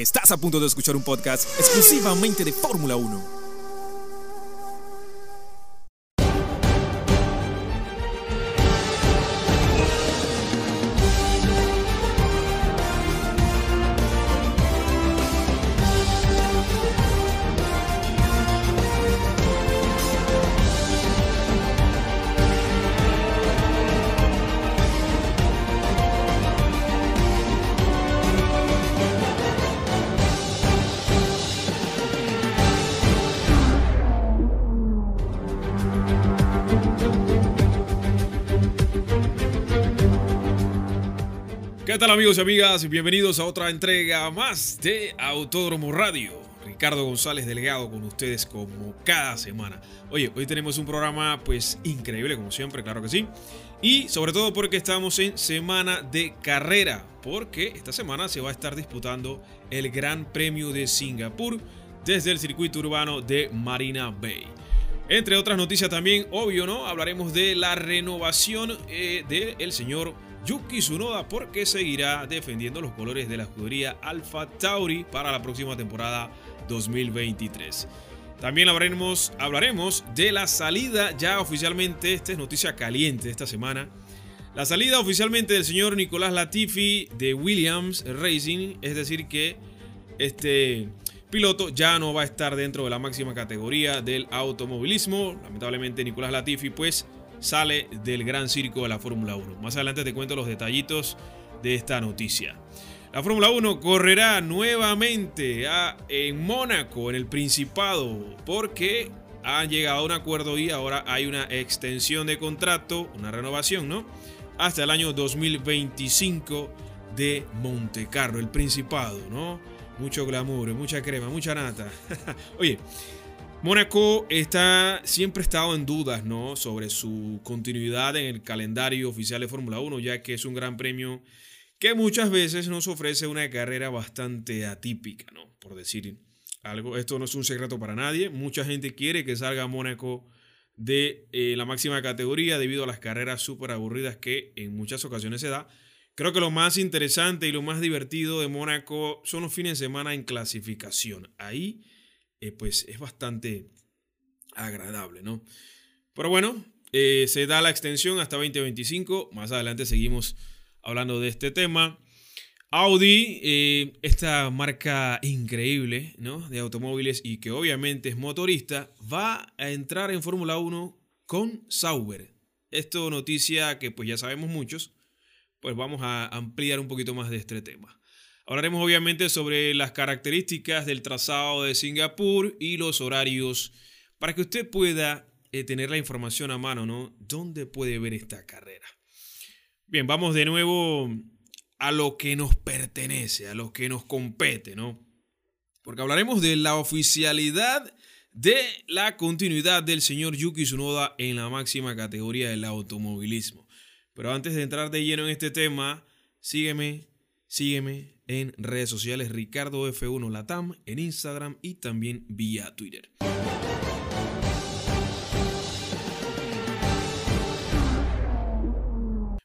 Estás a punto de escuchar un podcast exclusivamente de Fórmula 1. Tal amigos y amigas? Bienvenidos a otra entrega más de Autódromo Radio. Ricardo González Delegado con ustedes como cada semana. Oye, hoy tenemos un programa pues increíble como siempre, claro que sí. Y sobre todo porque estamos en semana de carrera, porque esta semana se va a estar disputando el Gran Premio de Singapur desde el circuito urbano de Marina Bay. Entre otras noticias también, obvio, ¿no? Hablaremos de la renovación eh, del señor Yuki Tsunoda porque seguirá defendiendo los colores de la escudería Alpha Tauri para la próxima temporada 2023. También hablaremos, hablaremos de la salida ya oficialmente, esta es noticia caliente de esta semana, la salida oficialmente del señor Nicolás Latifi de Williams Racing, es decir que este piloto ya no va a estar dentro de la máxima categoría del automovilismo. Lamentablemente Nicolás Latifi pues sale del gran circo de la Fórmula 1. Más adelante te cuento los detallitos de esta noticia. La Fórmula 1 correrá nuevamente en Mónaco, en el Principado, porque han llegado a un acuerdo y ahora hay una extensión de contrato, una renovación, ¿no? Hasta el año 2025 de Montecarlo, el Principado, ¿no? Mucho glamour, mucha crema, mucha nata. Oye, Mónaco está, siempre ha estado en dudas ¿no? sobre su continuidad en el calendario oficial de Fórmula 1, ya que es un gran premio que muchas veces nos ofrece una carrera bastante atípica, ¿no? por decir algo. Esto no es un secreto para nadie. Mucha gente quiere que salga Mónaco de eh, la máxima categoría debido a las carreras súper aburridas que en muchas ocasiones se da. Creo que lo más interesante y lo más divertido de Mónaco son los fines de semana en clasificación. Ahí eh, pues es bastante agradable, ¿no? Pero bueno, eh, se da la extensión hasta 2025. Más adelante seguimos hablando de este tema. Audi, eh, esta marca increíble ¿no? de automóviles y que obviamente es motorista, va a entrar en Fórmula 1 con Sauber. Esto noticia que pues ya sabemos muchos, pues vamos a ampliar un poquito más de este tema. Hablaremos obviamente sobre las características del trazado de Singapur y los horarios para que usted pueda eh, tener la información a mano, ¿no? ¿Dónde puede ver esta carrera? Bien, vamos de nuevo a lo que nos pertenece, a lo que nos compete, ¿no? Porque hablaremos de la oficialidad de la continuidad del señor Yuki Tsunoda en la máxima categoría del automovilismo. Pero antes de entrar de lleno en este tema, sígueme, sígueme en redes sociales Ricardo F1 Latam, en Instagram y también vía Twitter.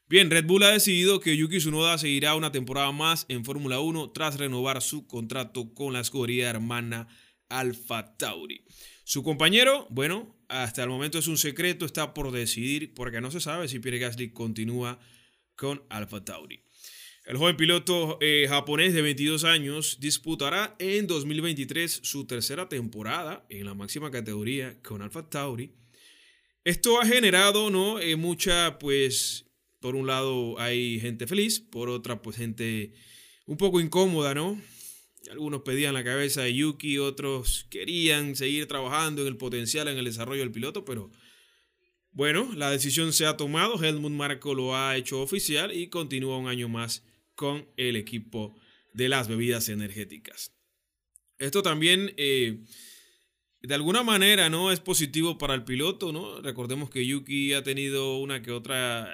Bien, Red Bull ha decidido que Yuki Tsunoda seguirá una temporada más en Fórmula 1 tras renovar su contrato con la escudería hermana Alfa Tauri. Su compañero, bueno, hasta el momento es un secreto, está por decidir porque no se sabe si Pierre Gasly continúa con Alfa Tauri. El joven piloto eh, japonés de 22 años disputará en 2023 su tercera temporada en la máxima categoría con Alfa Tauri. Esto ha generado, ¿no? Eh, mucha, pues, por un lado hay gente feliz, por otra, pues, gente un poco incómoda, ¿no? Algunos pedían la cabeza de Yuki, otros querían seguir trabajando en el potencial, en el desarrollo del piloto, pero bueno, la decisión se ha tomado. Helmut Marko lo ha hecho oficial y continúa un año más con el equipo de las bebidas energéticas. Esto también, eh, de alguna manera, ¿no? Es positivo para el piloto, ¿no? Recordemos que Yuki ha tenido una que otra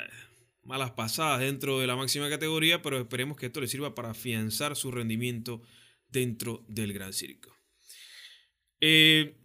malas pasadas dentro de la máxima categoría, pero esperemos que esto le sirva para afianzar su rendimiento dentro del Gran Circo. Eh,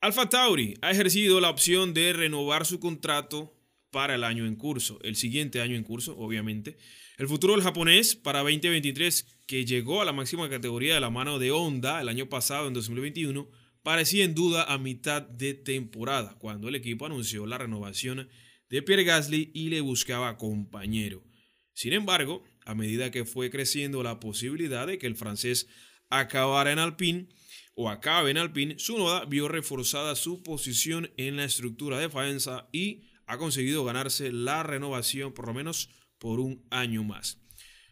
Alfa Tauri ha ejercido la opción de renovar su contrato para el año en curso, el siguiente año en curso, obviamente. El futuro del japonés para 2023, que llegó a la máxima categoría de la mano de Honda el año pasado, en 2021, parecía en duda a mitad de temporada, cuando el equipo anunció la renovación de Pierre Gasly y le buscaba compañero. Sin embargo, a medida que fue creciendo la posibilidad de que el francés acabara en Alpine o acabe en Alpine, Sunoda vio reforzada su posición en la estructura de Faenza y ha conseguido ganarse la renovación por lo menos por un año más.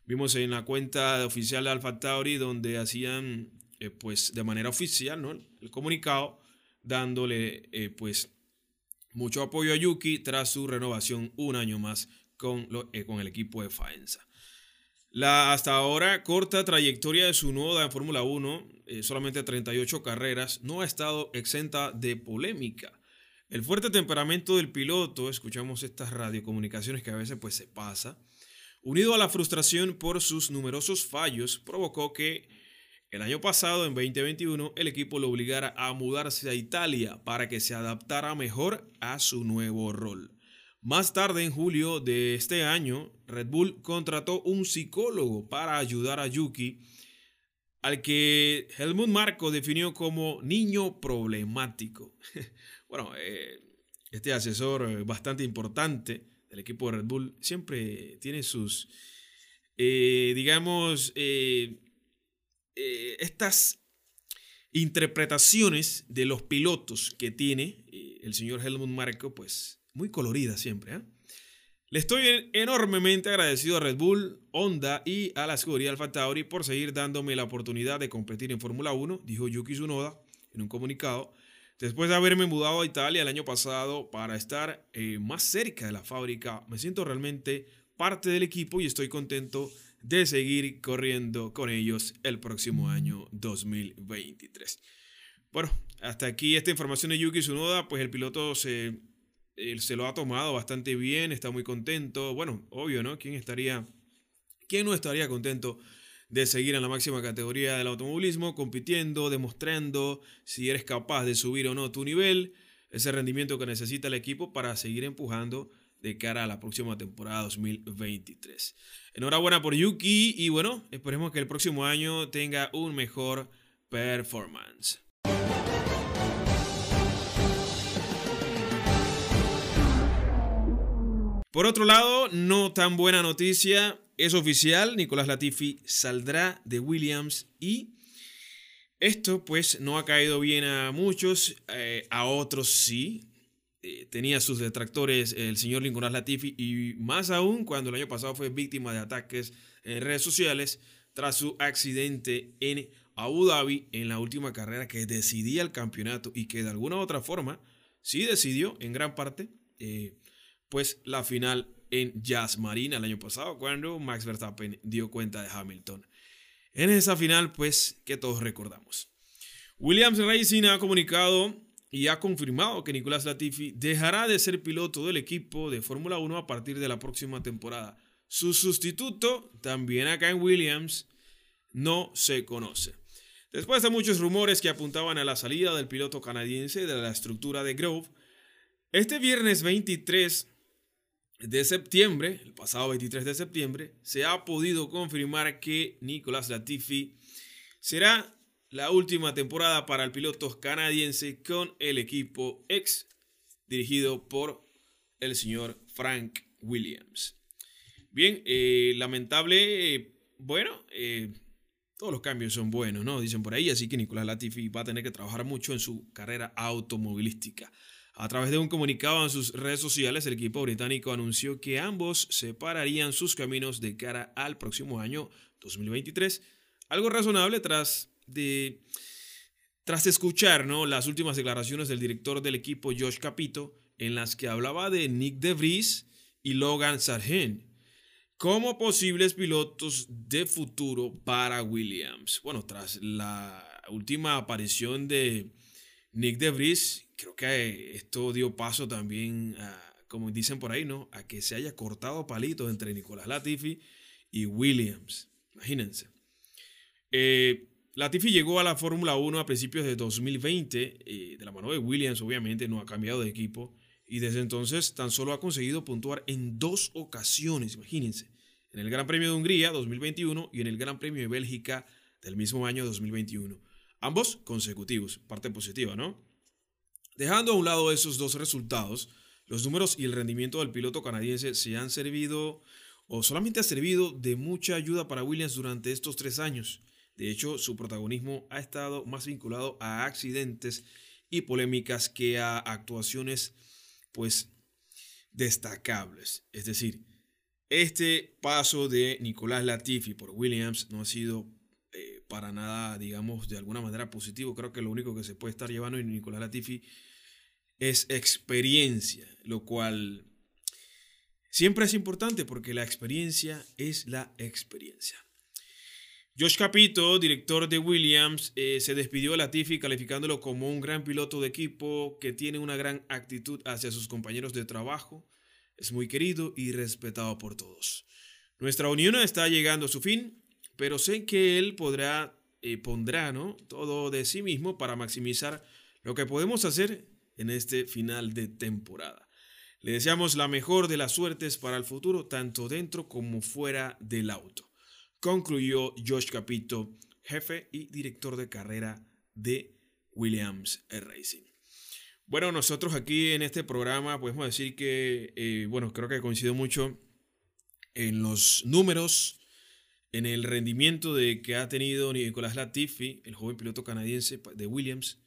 Vimos en la cuenta oficial de Alfa Tauri donde hacían eh, pues de manera oficial ¿no? el comunicado dándole eh, pues mucho apoyo a Yuki tras su renovación un año más con, eh, con el equipo de Faenza. La hasta ahora corta trayectoria de su noda en Fórmula 1, solamente 38 carreras, no ha estado exenta de polémica. El fuerte temperamento del piloto, escuchamos estas radiocomunicaciones que a veces pues se pasa, unido a la frustración por sus numerosos fallos, provocó que el año pasado, en 2021, el equipo lo obligara a mudarse a Italia para que se adaptara mejor a su nuevo rol. Más tarde, en julio de este año, Red Bull contrató un psicólogo para ayudar a Yuki, al que Helmut Marco definió como niño problemático. bueno, eh, este asesor eh, bastante importante del equipo de Red Bull siempre tiene sus, eh, digamos, estas interpretaciones de los pilotos que tiene el señor Helmut Marco, pues muy coloridas siempre. Le estoy enormemente agradecido a Red Bull, Honda y a la escudería Alfa Tauri por seguir dándome la oportunidad de competir en Fórmula 1, dijo Yuki Tsunoda en un comunicado. Después de haberme mudado a Italia el año pasado para estar eh, más cerca de la fábrica, me siento realmente parte del equipo y estoy contento de seguir corriendo con ellos el próximo año 2023. Bueno, hasta aquí esta información de Yuki Tsunoda, pues el piloto se, se lo ha tomado bastante bien, está muy contento. Bueno, obvio, ¿no? ¿Quién estaría, quién no estaría contento de seguir en la máxima categoría del automovilismo, compitiendo, demostrando si eres capaz de subir o no tu nivel, ese rendimiento que necesita el equipo para seguir empujando de cara a la próxima temporada 2023. Enhorabuena por Yuki y bueno, esperemos que el próximo año tenga un mejor performance. Por otro lado, no tan buena noticia, es oficial, Nicolás Latifi saldrá de Williams y esto pues no ha caído bien a muchos, eh, a otros sí. Eh, tenía sus detractores el señor Nicolás Latifi y más aún cuando el año pasado fue víctima de ataques en redes sociales tras su accidente en Abu Dhabi en la última carrera que decidía el campeonato y que de alguna u otra forma sí decidió en gran parte eh, pues la final en Jazz Marina el año pasado, cuando Max Verstappen dio cuenta de Hamilton. En esa final, pues, que todos recordamos. Williams Racing ha comunicado y ha confirmado que Nicolás Latifi dejará de ser piloto del equipo de Fórmula 1 a partir de la próxima temporada. Su sustituto, también acá en Williams, no se conoce. Después de muchos rumores que apuntaban a la salida del piloto canadiense de la estructura de Grove, este viernes 23 de septiembre, el pasado 23 de septiembre, se ha podido confirmar que Nicolas Latifi será la última temporada para el piloto canadiense con el equipo ex dirigido por el señor Frank Williams. Bien, eh, lamentable, eh, bueno, eh, todos los cambios son buenos, ¿no? Dicen por ahí, así que Nicolás Latifi va a tener que trabajar mucho en su carrera automovilística. A través de un comunicado en sus redes sociales, el equipo británico anunció que ambos separarían sus caminos de cara al próximo año 2023. Algo razonable tras de tras escuchar ¿no? las últimas declaraciones del director del equipo Josh Capito, en las que hablaba de Nick De Vries y Logan Sargent como posibles pilotos de futuro para Williams. Bueno, tras la última aparición de Nick De Vries, creo que esto dio paso también, a, como dicen por ahí, ¿no? A que se haya cortado palitos entre Nicolás Latifi y Williams. Imagínense. Eh, Latifi llegó a la Fórmula 1 a principios de 2020, eh, de la mano de Williams, obviamente, no ha cambiado de equipo. y desde entonces tan solo ha conseguido puntuar en dos ocasiones, imagínense, en el Gran Premio de Hungría 2021 y en el Gran Premio de Bélgica del mismo año 2021. Ambos consecutivos, parte positiva, ¿no? Dejando a un lado esos dos resultados, los números y el rendimiento del piloto canadiense se han servido o solamente ha servido de mucha ayuda para Williams durante estos tres años. De hecho, su protagonismo ha estado más vinculado a accidentes y polémicas que a actuaciones, pues, destacables. Es decir, este paso de Nicolás Latifi por Williams no ha sido para nada, digamos, de alguna manera positivo. Creo que lo único que se puede estar llevando en Nicolás Latifi es experiencia, lo cual siempre es importante porque la experiencia es la experiencia. Josh Capito, director de Williams, eh, se despidió de Latifi calificándolo como un gran piloto de equipo que tiene una gran actitud hacia sus compañeros de trabajo. Es muy querido y respetado por todos. Nuestra unión está llegando a su fin, pero sé que él podrá, eh, pondrá todo de sí mismo para maximizar lo que podemos hacer en este final de temporada. Le deseamos la mejor de las suertes para el futuro, tanto dentro como fuera del auto concluyó Josh Capito, jefe y director de carrera de Williams Racing. Bueno, nosotros aquí en este programa podemos decir que, eh, bueno, creo que coincido mucho en los números, en el rendimiento de que ha tenido Nicolás Latifi, el joven piloto canadiense de Williams.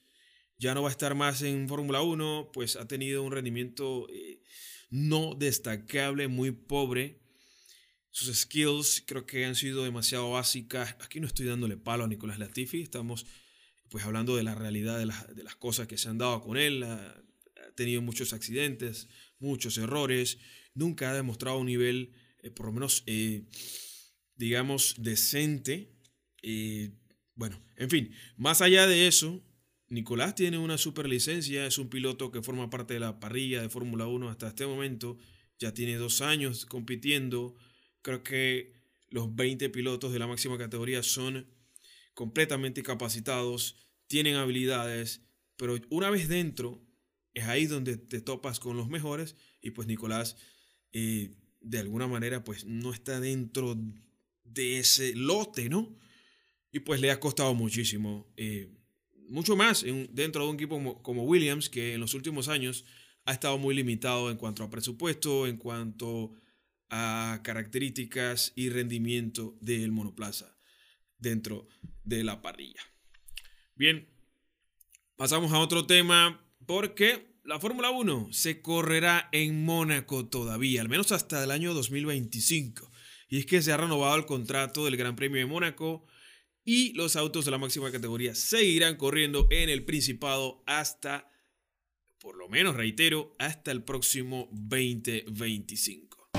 Ya no va a estar más en Fórmula 1, pues ha tenido un rendimiento eh, no destacable, muy pobre sus skills creo que han sido demasiado básicas. Aquí no estoy dándole palo a Nicolás Latifi, estamos pues hablando de la realidad de las, cosas que se han dado con él. Ha, tenido muchos accidentes, muchos errores, nunca ha demostrado un nivel, eh, por lo menos, eh, digamos, decente. Eh, bueno, en fin, más allá de eso, Nicolás tiene una super licencia, es un piloto que forma parte de la parrilla de Fórmula 1 hasta este momento, ya tiene dos años compitiendo, Creo que los 20 pilotos de la máxima categoría son completamente capacitados, tienen habilidades, pero una vez dentro es ahí donde te topas con los mejores y pues Nicolás eh, de alguna manera pues no está dentro de ese lote, ¿no? Y pues le ha costado muchísimo, eh, mucho más dentro de un equipo como Williams que en los últimos años ha estado muy limitado en cuanto a presupuesto, en cuanto a características y rendimiento del monoplaza dentro de la parrilla. Bien, pasamos a otro tema porque la Fórmula 1 se correrá en Mónaco todavía, al menos hasta el año 2025. Y es que se ha renovado el contrato del Gran Premio de Mónaco y los autos de la máxima categoría seguirán corriendo en el Principado hasta, por lo menos reitero, hasta el próximo 2025.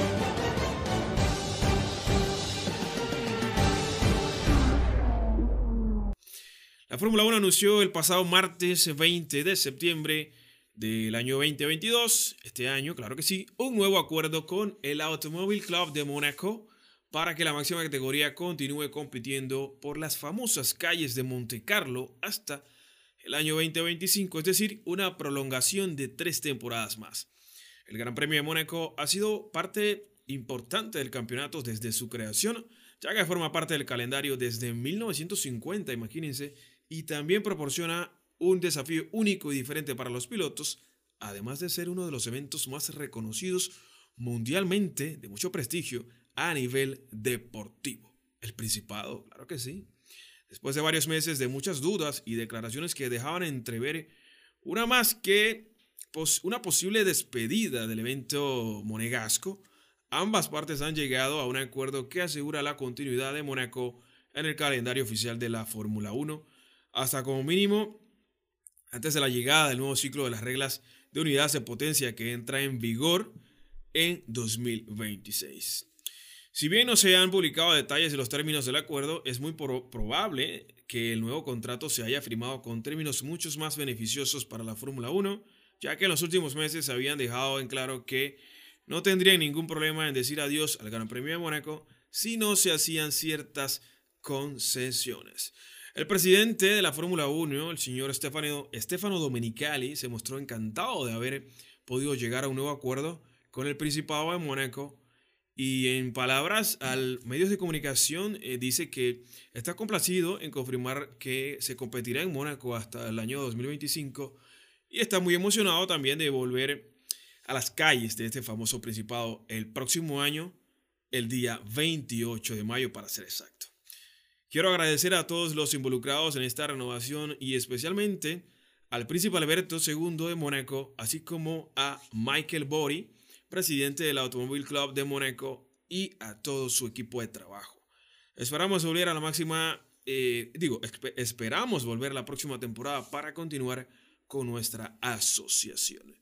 La Fórmula 1 anunció el pasado martes 20 de septiembre del año 2022, este año, claro que sí, un nuevo acuerdo con el Automobile Club de Mónaco para que la máxima categoría continúe compitiendo por las famosas calles de Monte Carlo hasta el año 2025, es decir, una prolongación de tres temporadas más. El Gran Premio de Mónaco ha sido parte importante del campeonato desde su creación, ya que forma parte del calendario desde 1950, imagínense, y también proporciona un desafío único y diferente para los pilotos, además de ser uno de los eventos más reconocidos mundialmente de mucho prestigio a nivel deportivo. El Principado, claro que sí. Después de varios meses de muchas dudas y declaraciones que dejaban entrever una más que una posible despedida del evento monegasco, ambas partes han llegado a un acuerdo que asegura la continuidad de Mónaco en el calendario oficial de la Fórmula 1 hasta como mínimo antes de la llegada del nuevo ciclo de las reglas de unidades de potencia que entra en vigor en 2026. Si bien no se han publicado detalles de los términos del acuerdo, es muy probable que el nuevo contrato se haya firmado con términos mucho más beneficiosos para la Fórmula 1, ya que en los últimos meses habían dejado en claro que no tendrían ningún problema en decir adiós al Gran Premio de Mónaco si no se hacían ciertas concesiones. El presidente de la Fórmula 1, el señor Stefano, Stefano Domenicali, se mostró encantado de haber podido llegar a un nuevo acuerdo con el Principado de Mónaco y en palabras al medios de comunicación eh, dice que está complacido en confirmar que se competirá en Mónaco hasta el año 2025 y está muy emocionado también de volver a las calles de este famoso principado el próximo año, el día 28 de mayo para ser exacto. Quiero agradecer a todos los involucrados en esta renovación y especialmente al príncipe Alberto II de Mónaco, así como a Michael Bori, presidente del Automóvil Club de Mónaco y a todo su equipo de trabajo. Esperamos volver a la máxima, eh, digo, esperamos volver la próxima temporada para continuar con nuestra asociación.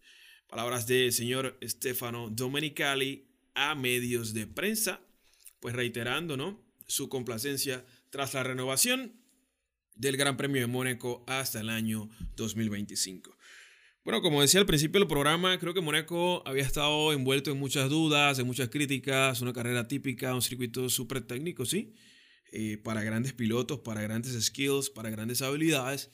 Palabras del señor Stefano Domenicali a medios de prensa, pues reiterando, ¿no? Su complacencia tras la renovación del Gran Premio de Mónaco hasta el año 2025. Bueno, como decía al principio del programa, creo que Mónaco había estado envuelto en muchas dudas, en muchas críticas, una carrera típica, un circuito súper técnico, ¿sí? Eh, para grandes pilotos, para grandes skills, para grandes habilidades.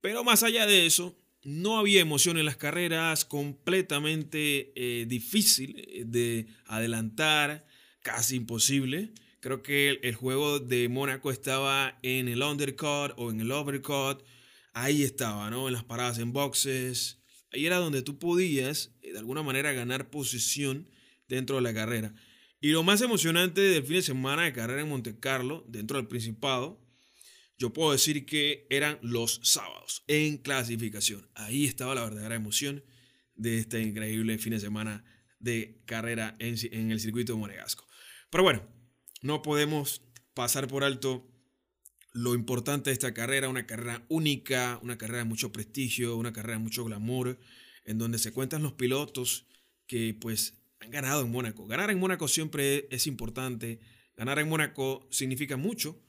Pero más allá de eso, no había emoción en las carreras, completamente eh, difícil eh, de adelantar, casi imposible. Creo que el juego de Mónaco estaba en el undercut o en el overcut ahí estaba, ¿no? En las paradas en boxes. Ahí era donde tú podías, eh, de alguna manera, ganar posición dentro de la carrera. Y lo más emocionante del fin de semana de carrera en Monte Carlo, dentro del Principado, yo puedo decir que eran los sábados en clasificación. Ahí estaba la verdadera emoción de este increíble fin de semana de carrera en, en el circuito de Monegasco. Pero bueno, no podemos pasar por alto lo importante de esta carrera, una carrera única, una carrera de mucho prestigio, una carrera de mucho glamour, en donde se cuentan los pilotos que pues han ganado en Mónaco. Ganar en Mónaco siempre es importante, ganar en Mónaco significa mucho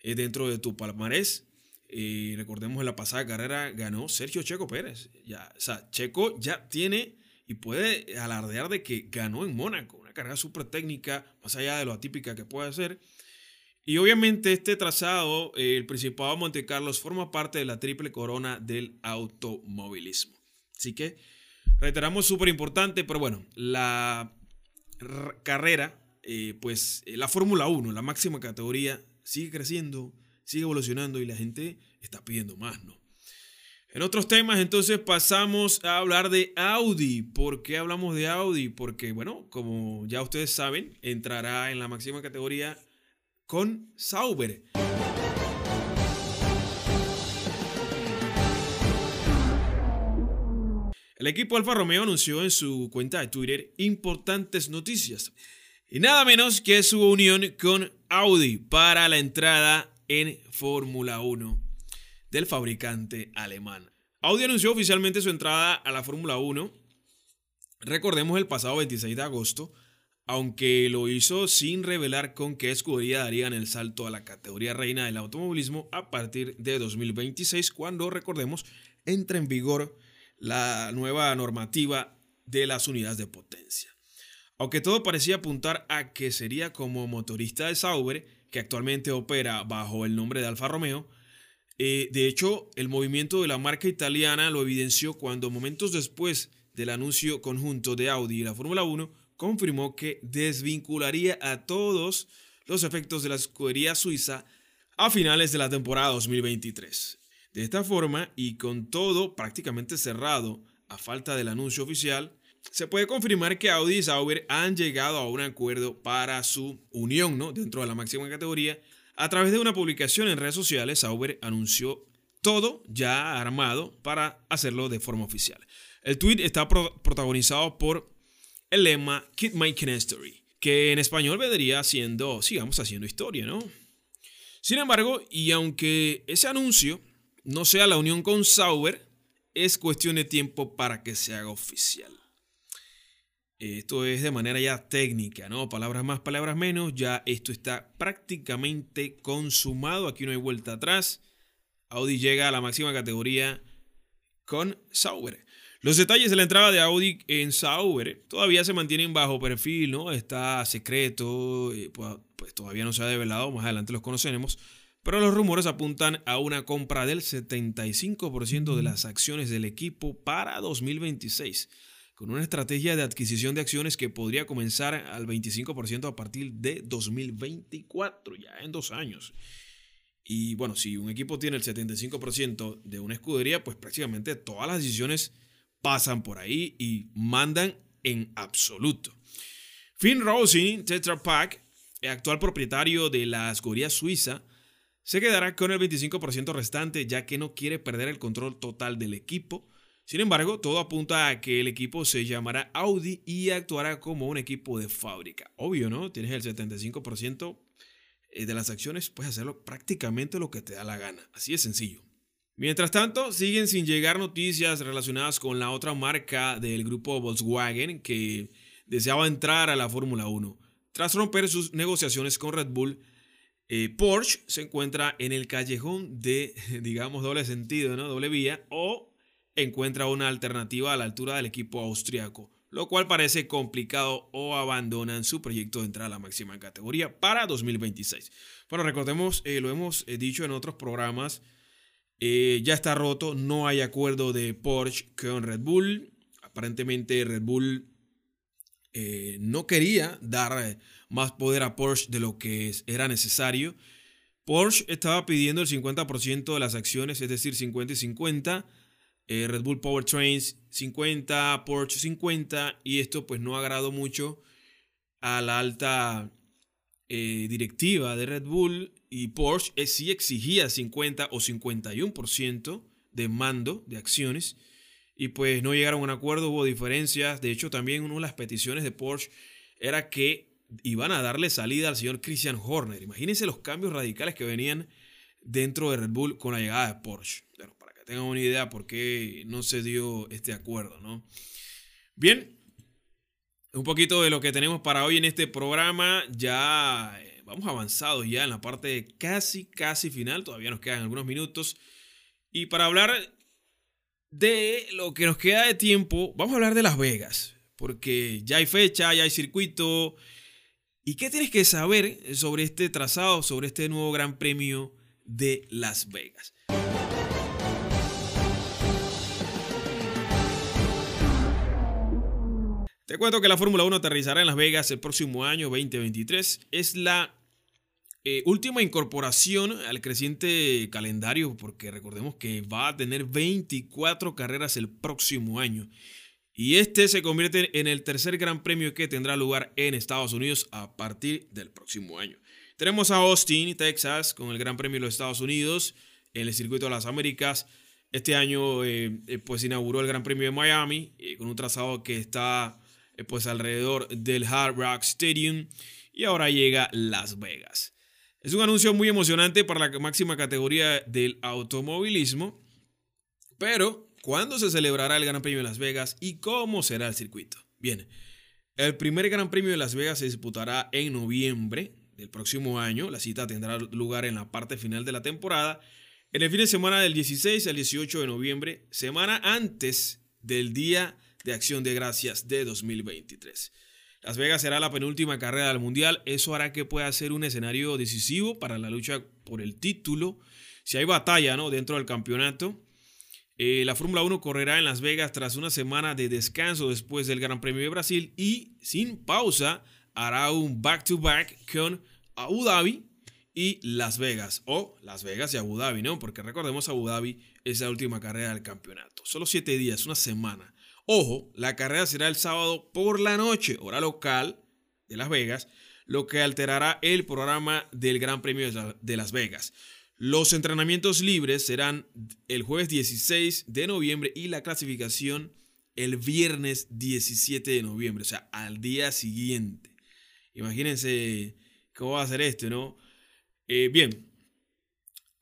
eh, dentro de tu palmarés. Y recordemos en la pasada carrera ganó Sergio Checo Pérez. Ya, o Checo ya tiene y puede alardear de que ganó en Mónaco. Una carrera súper técnica, más allá de lo atípica que puede ser. Y obviamente este trazado, eh, el Principado de Monte Carlos, forma parte de la triple corona del automovilismo. Así que reiteramos súper importante, pero bueno, la carrera, eh, pues eh, la Fórmula 1, la máxima categoría, sigue creciendo, sigue evolucionando y la gente está pidiendo más, ¿no? En otros temas, entonces pasamos a hablar de Audi. ¿Por qué hablamos de Audi? Porque, bueno, como ya ustedes saben, entrará en la máxima categoría con Sauber. El equipo Alfa Romeo anunció en su cuenta de Twitter importantes noticias. Y nada menos que su unión con Audi para la entrada en Fórmula 1 del fabricante alemán. Audi anunció oficialmente su entrada a la Fórmula 1. Recordemos el pasado 26 de agosto aunque lo hizo sin revelar con qué escudería darían el salto a la categoría reina del automovilismo a partir de 2026, cuando, recordemos, entra en vigor la nueva normativa de las unidades de potencia. Aunque todo parecía apuntar a que sería como motorista de Sauber, que actualmente opera bajo el nombre de Alfa Romeo, eh, de hecho, el movimiento de la marca italiana lo evidenció cuando momentos después del anuncio conjunto de Audi y la Fórmula 1, confirmó que desvincularía a todos los efectos de la escudería suiza a finales de la temporada 2023. De esta forma, y con todo prácticamente cerrado a falta del anuncio oficial, se puede confirmar que Audi y Sauber han llegado a un acuerdo para su unión ¿no? dentro de la máxima categoría. A través de una publicación en redes sociales, Sauber anunció todo ya armado para hacerlo de forma oficial. El tweet está protagonizado por el lema Keep Making History, que en español vendría siendo sigamos haciendo historia, ¿no? Sin embargo, y aunque ese anuncio no sea la unión con Sauber, es cuestión de tiempo para que se haga oficial. Esto es de manera ya técnica, ¿no? Palabras más, palabras menos. Ya esto está prácticamente consumado. Aquí no hay vuelta atrás. Audi llega a la máxima categoría con Sauber. Los detalles de la entrada de Audi en Sauber todavía se mantienen bajo perfil, ¿no? Está secreto, eh, pues, pues, todavía no se ha develado, más adelante los conoceremos. Pero los rumores apuntan a una compra del 75% de las acciones del equipo para 2026. con una estrategia de adquisición de acciones que podría comenzar al 25% a partir de 2024, ya en dos años. Y bueno, si un equipo tiene el 75% de una escudería, pues prácticamente todas las decisiones pasan por ahí y mandan en absoluto. Finn Rosen, Tetra Pak, el actual propietario de la escudería suiza, se quedará con el 25% restante ya que no quiere perder el control total del equipo. Sin embargo, todo apunta a que el equipo se llamará Audi y actuará como un equipo de fábrica. Obvio, ¿no? Tienes el 75% eh, de las acciones, puedes hacerlo prácticamente lo que te da la gana. Así de sencillo. Mientras tanto, siguen sin llegar noticias relacionadas con la otra marca del grupo Volkswagen que deseaba entrar a la Fórmula 1. Tras romper sus negociaciones con Red Bull, eh, Porsche se encuentra en el callejón de, digamos, doble sentido, ¿no? Doble vía, o encuentra una alternativa a la altura del equipo austriaco, lo cual parece complicado o abandonan su proyecto de entrar a la máxima categoría para 2026. Bueno, recordemos, eh, lo hemos eh, dicho en otros programas, ya está roto, no hay acuerdo de Porsche con Red Bull. Aparentemente Red Bull eh, no quería dar eh, más poder a Porsche de lo que era necesario. Porsche estaba pidiendo el 50% de las acciones, es decir, 50 y 50. Eh, Red Bull Powertrains 50, Porsche 50 y esto pues no agradó mucho a la alta directiva de Red Bull y Porsche sí exigía 50 o 51% de mando de acciones y pues no llegaron a un acuerdo, hubo diferencias. De hecho, también una de las peticiones de Porsche era que iban a darle salida al señor Christian Horner. Imagínense los cambios radicales que venían dentro de Red Bull con la llegada de Porsche. Para que tengan una idea por qué no se dio este acuerdo, ¿no? Bien, un poquito de lo que tenemos para hoy en este programa. Ya eh, vamos avanzados ya en la parte casi, casi final. Todavía nos quedan algunos minutos. Y para hablar de lo que nos queda de tiempo, vamos a hablar de Las Vegas, porque ya hay fecha, ya hay circuito. ¿Y qué tienes que saber sobre este trazado, sobre este nuevo Gran Premio de Las Vegas? Te cuento que la Fórmula 1 aterrizará en Las Vegas el próximo año 2023. Es la eh, última incorporación al creciente calendario, porque recordemos que va a tener 24 carreras el próximo año. Y este se convierte en el tercer gran premio que tendrá lugar en Estados Unidos a partir del próximo año. Tenemos a Austin, Texas, con el Gran Premio de los Estados Unidos en el Circuito de las Américas. Este año eh, eh, pues inauguró el Gran Premio de Miami con un trazado que está pues alrededor del Hard Rock Stadium y ahora llega Las Vegas. Es un anuncio muy emocionante para la máxima categoría del automovilismo, pero ¿cuándo se celebrará el Gran Premio de Las Vegas y cómo será el circuito? Bien, el primer Gran Premio de Las Vegas se disputará en noviembre del próximo año. La cita tendrá lugar en la parte final de la temporada, en el fin de semana del 16 al 18 de noviembre, semana antes del Día de Acción de Gracias de 2023. Las Vegas será la penúltima carrera del Mundial. Eso hará que pueda ser un escenario decisivo para la lucha por el título. Si hay batalla ¿no? dentro del campeonato. Eh, la Fórmula 1 correrá en Las Vegas tras una semana de descanso después del Gran Premio de Brasil y sin pausa hará un back-to-back con Abu Dhabi y Las Vegas. O Las Vegas y Abu Dhabi, ¿no? Porque recordemos Abu Dhabi es la última carrera del campeonato. Solo siete días, una semana. Ojo, la carrera será el sábado por la noche, hora local de Las Vegas, lo que alterará el programa del Gran Premio de Las Vegas. Los entrenamientos libres serán el jueves 16 de noviembre y la clasificación el viernes 17 de noviembre, o sea, al día siguiente. Imagínense cómo va a ser esto, ¿no? Eh, bien,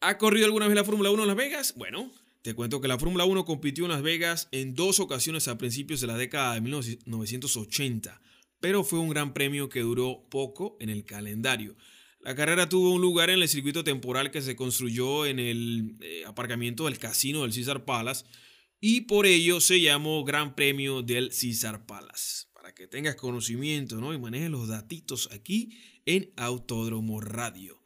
¿ha corrido alguna vez la Fórmula 1 en Las Vegas? Bueno, te cuento que la Fórmula 1 compitió en Las Vegas en dos ocasiones a principios de la década de 1980, pero fue un gran premio que duró poco en el calendario. La carrera tuvo un lugar en el circuito temporal que se construyó en el eh, aparcamiento del casino del César Palace y por ello se llamó Gran Premio del César Palace. Para que tengas conocimiento ¿no? y manejes los datitos aquí en Autódromo Radio.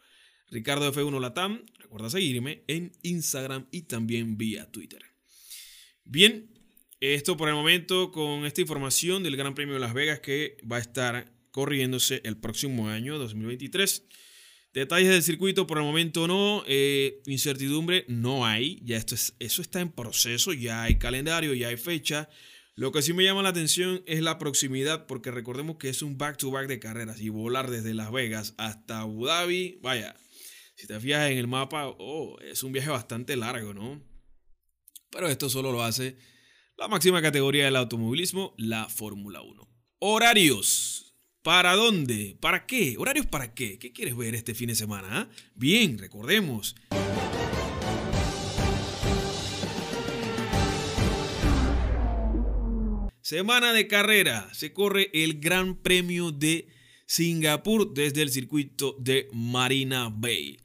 Ricardo F1 Latam, recuerda seguirme en Instagram y también vía Twitter. Bien, Esto por el momento con esta información del Gran Premio de Las Vegas que va a estar corriéndose el próximo año 2023. Detalles del circuito por el momento no, eh, incertidumbre no hay, ya esto es, eso está en proceso, ya hay calendario, ya hay fecha. Lo que sí me llama la atención es la proximidad, porque recordemos que es un back-to-back de carreras y volar desde Las Vegas hasta Abu Dhabi, vaya, si te fijas en el mapa, oh, es un viaje bastante largo, ¿no? Pero esto solo lo hace la máxima categoría del automovilismo, la Fórmula 1. Horarios. ¿Para dónde? ¿Para qué? ¿Horarios para qué? ¿Qué quieres ver este fin de semana? Ah? Bien, recordemos. Semana de carrera. Se corre el Gran Premio de Singapur desde el circuito de Marina Bay.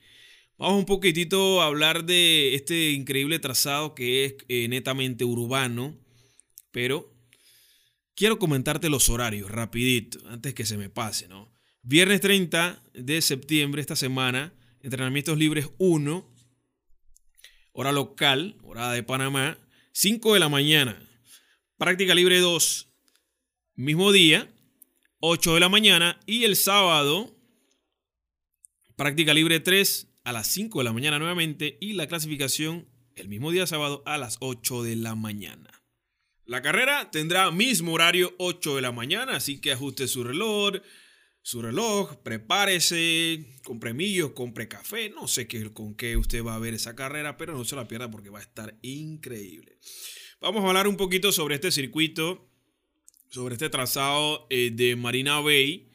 Vamos un poquitito a hablar de este increíble trazado que es eh, netamente urbano, pero quiero comentarte los horarios rapidito, antes que se me pase, ¿no? Viernes 30 de septiembre, esta semana, entrenamientos libres 1, hora local, hora de Panamá, 5 de la mañana. Práctica libre 2, mismo día, 8 de la mañana. Y el sábado, práctica libre 3 a las 5 de la mañana nuevamente. Y la clasificación el mismo día sábado a las 8 de la mañana. La carrera tendrá mismo horario 8 de la mañana, así que ajuste su reloj, su reloj, prepárese, compre millos, compre café, no sé qué, con qué usted va a ver esa carrera, pero no se la pierda porque va a estar increíble. Vamos a hablar un poquito sobre este circuito, sobre este trazado eh, de Marina Bay,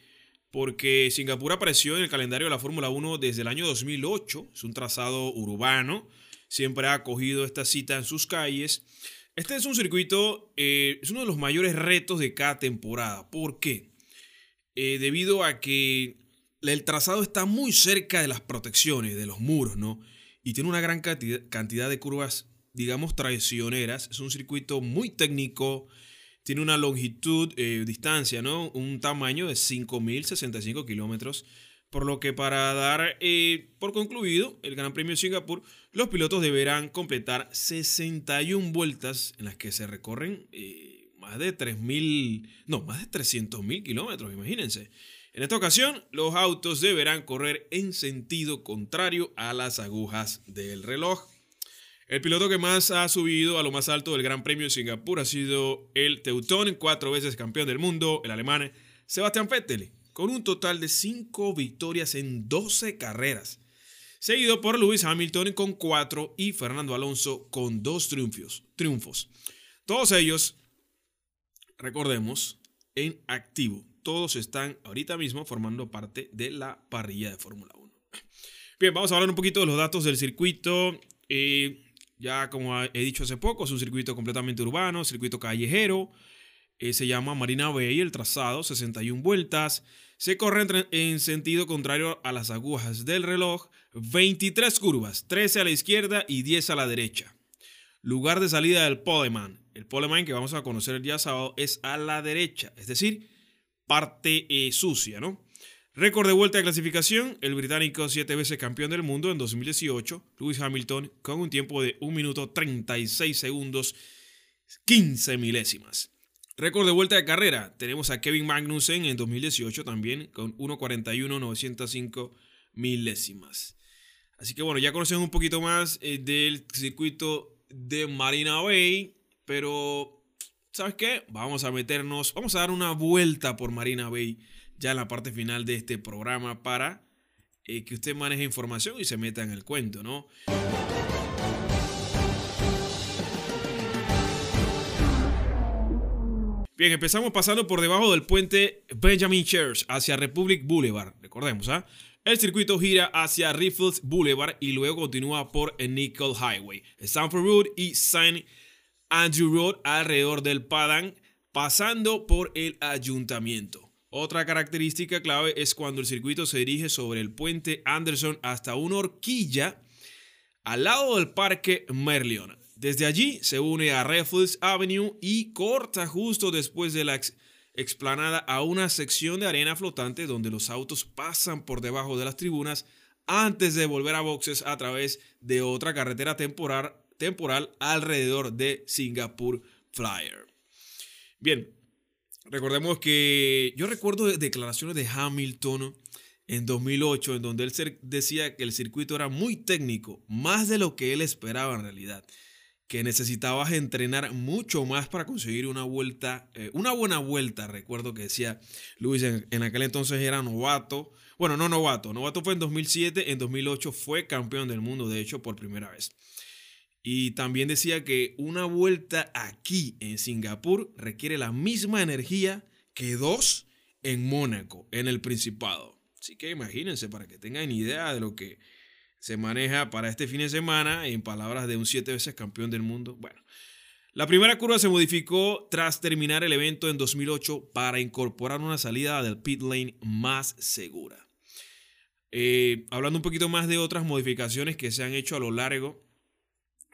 porque Singapur apareció en el calendario de la Fórmula 1 desde el año 2008, es un trazado urbano, siempre ha acogido esta cita en sus calles. Este es un circuito, eh, es uno de los mayores retos de cada temporada. ¿Por qué? Eh, debido a que el trazado está muy cerca de las protecciones, de los muros, ¿no? Y tiene una gran cantidad de curvas, digamos, traicioneras. Es un circuito muy técnico, tiene una longitud, eh, distancia, ¿no? Un tamaño de 5.065 kilómetros. Por lo que para dar por concluido el Gran Premio de Singapur, los pilotos deberán completar 61 vueltas en las que se recorren eh, más de 3.000, no, más de 300.000 kilómetros, imagínense. En esta ocasión, los autos deberán correr en sentido contrario a las agujas del reloj. El piloto que más ha subido a lo más alto del Gran Premio de Singapur ha sido el Teutón, cuatro veces campeón del mundo, el alemán Sebastian Vettel, con un total de 5 victorias en 12 carreras seguido por Lewis Hamilton con cuatro y Fernando Alonso con dos triunfos. triunfos. Todos ellos, recordemos, en activo. Todos están ahorita mismo formando parte de la parrilla de Fórmula 1. Bien, vamos a hablar un poquito de los datos del circuito. Eh, ya como he dicho hace poco, es un circuito completamente urbano, circuito callejero. Eh, se llama Marina Bay, el trazado, 61 vueltas. Se corre en sentido contrario a las agujas del reloj 23 curvas, 13 a la izquierda y 10 a la derecha. Lugar de salida del poleman. El poleman que vamos a conocer el día sábado es a la derecha, es decir, parte eh, sucia, ¿no? Récord de vuelta de clasificación, el británico siete veces campeón del mundo en 2018, Lewis Hamilton, con un tiempo de 1 minuto 36 segundos, 15 milésimas. Récord de vuelta de carrera, tenemos a Kevin Magnussen en 2018 también, con 1.41.905 milésimas. Así que bueno, ya conocemos un poquito más eh, del circuito de Marina Bay, pero ¿sabes qué? Vamos a meternos, vamos a dar una vuelta por Marina Bay ya en la parte final de este programa para eh, que usted maneje información y se meta en el cuento, ¿no? Bien, empezamos pasando por debajo del puente Benjamin Church hacia Republic Boulevard. Recordemos, ¿ah? El circuito gira hacia Riffles Boulevard y luego continúa por Nickel Highway, Stanford Road y St. Andrew Road alrededor del Padang, pasando por el ayuntamiento. Otra característica clave es cuando el circuito se dirige sobre el puente Anderson hasta una horquilla al lado del parque Merlion. Desde allí se une a Riffles Avenue y corta justo después de la explanada a una sección de arena flotante donde los autos pasan por debajo de las tribunas antes de volver a boxes a través de otra carretera temporal, temporal alrededor de Singapur Flyer. Bien, recordemos que yo recuerdo declaraciones de Hamilton en 2008 en donde él decía que el circuito era muy técnico, más de lo que él esperaba en realidad que necesitabas entrenar mucho más para conseguir una vuelta, eh, una buena vuelta. Recuerdo que decía Luis, en, aquel entonces era novato. Bueno, no novato, novato fue en 2007, en 2008 fue campeón del mundo, de hecho, por primera vez. Y también decía que una vuelta aquí en Singapur requiere la misma energía que dos en Mónaco, en el Principado. Así que imagínense, para que tengan idea de lo que se maneja para este fin de semana, en palabras de un siete veces campeón del mundo. Bueno, la primera curva se modificó tras terminar el evento en 2008 para incorporar una salida del pit lane más segura. Eh, hablando un poquito más de otras modificaciones que se han hecho a lo largo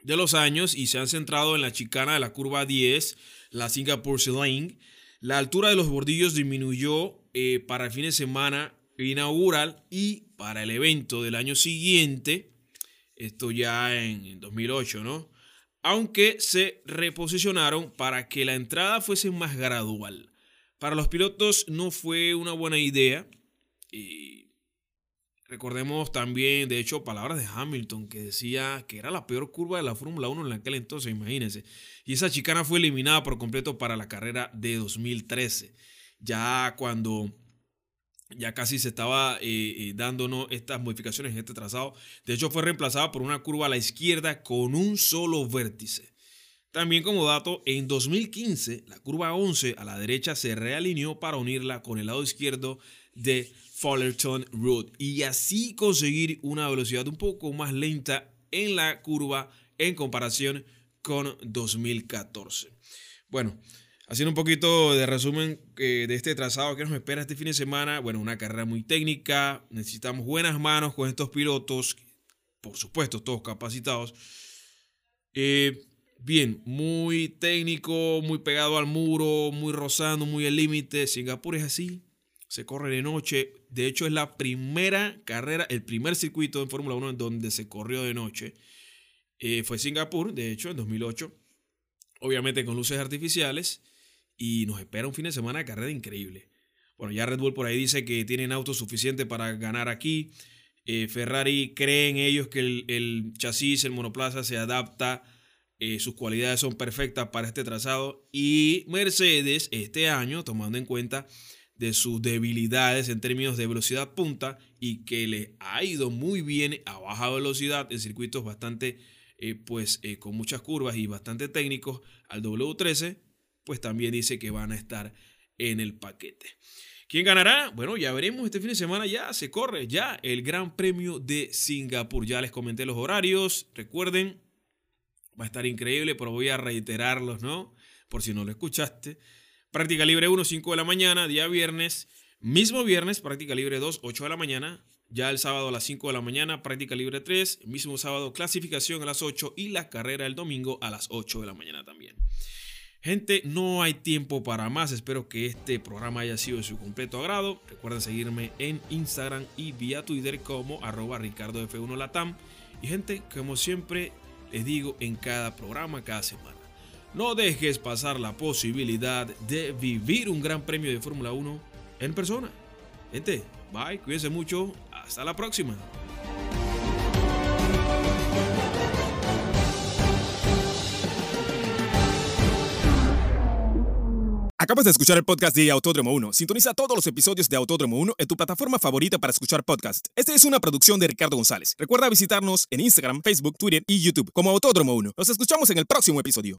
de los años y se han centrado en la chicana de la curva 10, la Singapore Lane, la altura de los bordillos disminuyó eh, para el fin de semana inaugural y para el evento del año siguiente, esto ya en 2008, ¿no? Aunque se reposicionaron para que la entrada fuese más gradual. Para los pilotos no fue una buena idea. Y recordemos también, de hecho, palabras de Hamilton que decía que era la peor curva de la Fórmula 1 en aquel entonces, imagínense. Y esa chicana fue eliminada por completo para la carrera de 2013. Ya cuando ya casi se estaba eh, eh, dándonos estas modificaciones en este trazado. De hecho, fue reemplazada por una curva a la izquierda con un solo vértice. También como dato, en 2015 la curva 11 a la derecha se realineó para unirla con el lado izquierdo de Fullerton Road y así conseguir una velocidad un poco más lenta en la curva en comparación con 2014. Bueno, Haciendo un poquito de resumen eh, de este trazado que nos espera este fin de semana. Bueno, una carrera muy técnica. Necesitamos buenas manos con estos pilotos. Por supuesto, todos capacitados. Eh, bien, muy técnico, muy pegado al muro, muy rozando, muy al límite. Singapur es así. Se corre de noche. De hecho, es la primera carrera, el primer circuito en Fórmula 1 en donde se corrió de noche. Eh, fue Singapur, de hecho, en 2008. Obviamente con luces artificiales y nos espera un fin de semana de carrera increíble. Bueno, ya Red Bull por ahí dice que tienen autos suficientes para ganar aquí. Eh, Ferrari creen ellos que el, chasis, el monoplaza se adapta, eh, sus cualidades son perfectas para este trazado. Y Mercedes este año, tomando en cuenta de sus debilidades en términos de velocidad punta y que le ha ido muy bien a baja velocidad en circuitos bastante, eh, pues con muchas curvas y bastante técnicos al W13, pues también dice que van a estar en el paquete. ¿Quién ganará? Bueno, ya veremos. Este fin de semana ya se corre ya el Gran Premio de Singapur. Ya les comenté los horarios. Recuerden, va a estar increíble, pero voy a reiterarlos, ¿no? Por si no lo escuchaste. Práctica libre 1, 5 de la mañana, día viernes. Mismo viernes, práctica libre 2, 8 de la mañana. Ya el sábado a las 5 de la mañana, práctica libre 3. Mismo sábado, clasificación a las 8 y la carrera el domingo a las 8 de la mañana también. Gente, no hay tiempo para más. Espero que este programa haya sido de su completo agrado. Recuerden seguirme en Instagram y vía Twitter como arroba Ricardo F1 Latam. Y gente, como siempre les digo en cada programa, cada semana. No dejes pasar la posibilidad de vivir un gran premio de Fórmula 1 en persona. Gente, bye, cuídense mucho. Hasta la próxima. Acabas de escuchar el podcast de Autódromo 1. Sintoniza todos los episodios de Autódromo 1 en tu plataforma favorita para escuchar podcast. Esta es una producción de Ricardo González. Recuerda visitarnos en Instagram, Facebook, Twitter y YouTube como Autódromo 1. Nos escuchamos en el próximo episodio.